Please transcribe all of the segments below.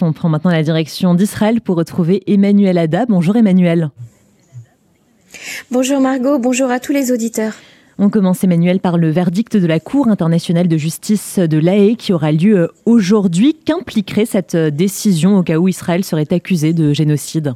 On prend maintenant la direction d'Israël pour retrouver Emmanuel Ada. Bonjour Emmanuel. Bonjour Margot, bonjour à tous les auditeurs. On commence Emmanuel par le verdict de la Cour internationale de justice de l'AE qui aura lieu aujourd'hui. Qu'impliquerait cette décision au cas où Israël serait accusé de génocide?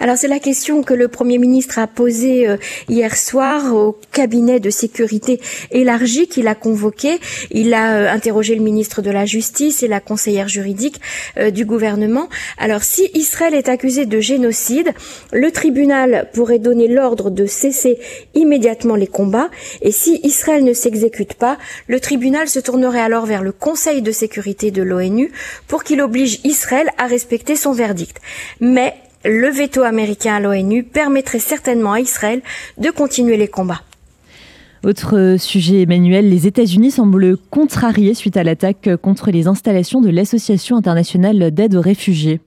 Alors c'est la question que le Premier ministre a posée euh, hier soir au cabinet de sécurité élargi qu'il a convoqué. Il a euh, interrogé le ministre de la Justice et la conseillère juridique euh, du gouvernement. Alors si Israël est accusé de génocide, le tribunal pourrait donner l'ordre de cesser immédiatement les combats et si Israël ne s'exécute pas, le tribunal se tournerait alors vers le Conseil de sécurité de l'ONU pour qu'il oblige Israël à respecter son verdict. Mais le veto américain à l'ONU permettrait certainement à Israël de continuer les combats. Autre sujet, Emmanuel, les États-Unis semblent contrariés suite à l'attaque contre les installations de l'Association internationale d'aide aux réfugiés.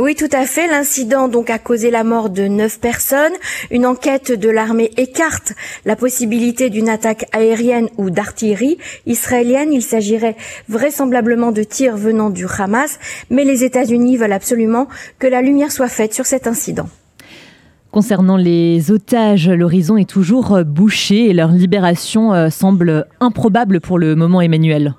Oui, tout à fait. L'incident donc a causé la mort de neuf personnes. Une enquête de l'armée écarte la possibilité d'une attaque aérienne ou d'artillerie israélienne. Il s'agirait vraisemblablement de tirs venant du Hamas, mais les États-Unis veulent absolument que la lumière soit faite sur cet incident. Concernant les otages, l'horizon est toujours bouché et leur libération euh, semble improbable pour le moment, Emmanuel.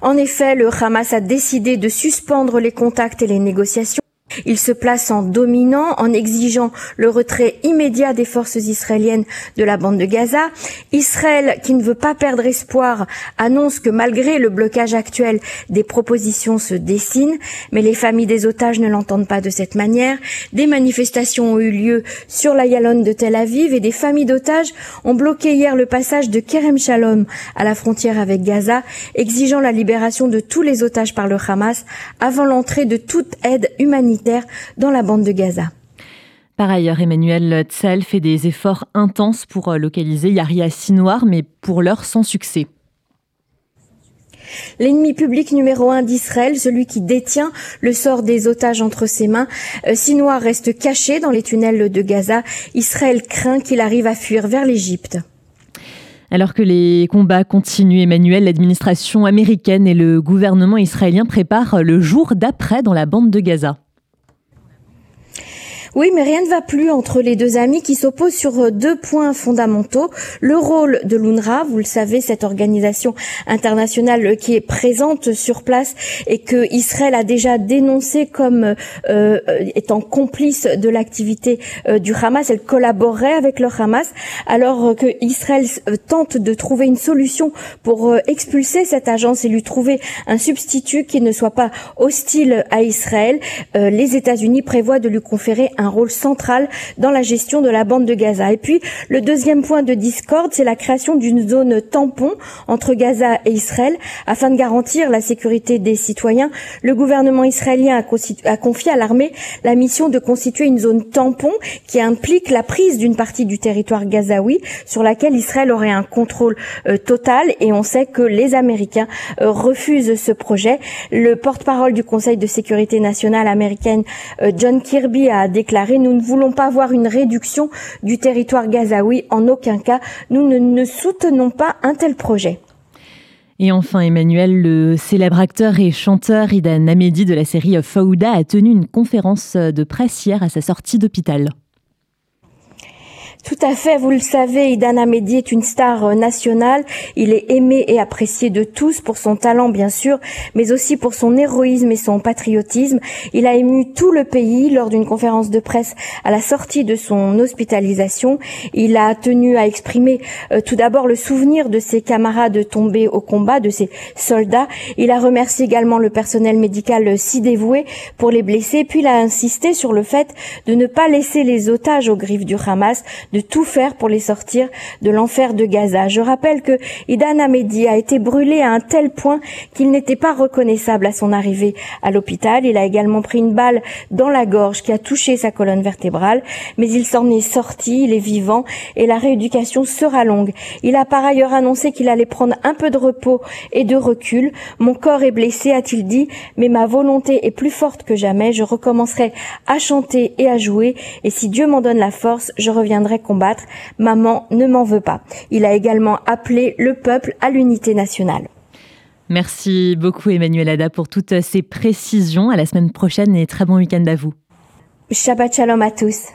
En effet, le Hamas a décidé de suspendre les contacts et les négociations il se place en dominant en exigeant le retrait immédiat des forces israéliennes de la bande de Gaza. Israël, qui ne veut pas perdre espoir, annonce que malgré le blocage actuel, des propositions se dessinent, mais les familles des otages ne l'entendent pas de cette manière. Des manifestations ont eu lieu sur la Yalon de Tel Aviv et des familles d'otages ont bloqué hier le passage de Kerem Shalom à la frontière avec Gaza, exigeant la libération de tous les otages par le Hamas avant l'entrée de toute aide humanitaire dans la bande de Gaza. Par ailleurs, Emmanuel Tzal fait des efforts intenses pour euh, localiser Yahya Sinoir, mais pour l'heure sans succès. L'ennemi public numéro un d'Israël, celui qui détient le sort des otages entre ses mains, euh, Sinoir reste caché dans les tunnels de Gaza. Israël craint qu'il arrive à fuir vers l'Égypte. Alors que les combats continuent, Emmanuel, l'administration américaine et le gouvernement israélien préparent le jour d'après dans la bande de Gaza. Oui, mais rien ne va plus entre les deux amis qui s'opposent sur euh, deux points fondamentaux. Le rôle de l'UNRWA, vous le savez, cette organisation internationale qui est présente sur place et que Israël a déjà dénoncé comme euh, étant complice de l'activité euh, du Hamas. Elle collaborerait avec le Hamas alors que Israël tente de trouver une solution pour expulser cette agence et lui trouver un substitut qui ne soit pas hostile à Israël. les États-Unis prévoient de lui conférer un rôle central dans la gestion de la bande de Gaza. Et puis, le deuxième point de discorde, c'est la création d'une zone tampon entre Gaza et Israël afin de garantir la sécurité des citoyens. Le gouvernement israélien a, confié à l'armée la mission de constituer une zone tampon qui implique la prise d'une partie du territoire gazaoui sur laquelle Israël aurait un contrôle euh, total et on sait que les Américains euh, refusent ce projet. Le porte-parole du Conseil de sécurité nationale américaine, euh, John Kirby, a déclaré nous ne voulons pas voir une réduction du territoire gazaoui. En aucun cas, nous ne, soutenons pas un tel projet. Et enfin, Emmanuel, le célèbre acteur et chanteur Idan Amedi de la série Fauda a tenu une conférence de presse hier à sa sortie d'hôpital. Tout à fait, vous le savez, Idan Mehdi est une star euh, nationale. Il est aimé et apprécié de tous pour son talent, bien sûr, mais aussi pour son héroïsme et son patriotisme. Il a ému tout le pays lors d'une conférence de presse à la sortie de son hospitalisation. Il a tenu à exprimer euh, tout d'abord le souvenir de ses camarades tombés au combat, de ses soldats. Il a remercié également le personnel médical si dévoué pour les blessés, puis il a insisté sur le fait de ne pas laisser les otages aux griffes du Hamas, de tout faire pour les sortir de l'enfer de Gaza. Je rappelle que Idan Ahmedi a été brûlé à un tel point qu'il n'était pas reconnaissable à son arrivée à l'hôpital. Il a également pris une balle dans la gorge qui a touché sa colonne vertébrale, mais il s'en est sorti, il est vivant et la rééducation sera longue. Il a par ailleurs annoncé qu'il allait prendre un peu de repos et de recul. Mon corps est blessé, a-t-il dit, mais ma volonté est plus forte que jamais. Je recommencerai à chanter et à jouer et si Dieu m'en donne la force, je reviendrai combattre. Maman ne m'en veut pas. Il a également appelé le peuple à l'unité nationale. Merci beaucoup Emmanuel Ada pour toutes ces précisions. À la semaine prochaine et très bon week-end à vous. Shabbat shalom à tous.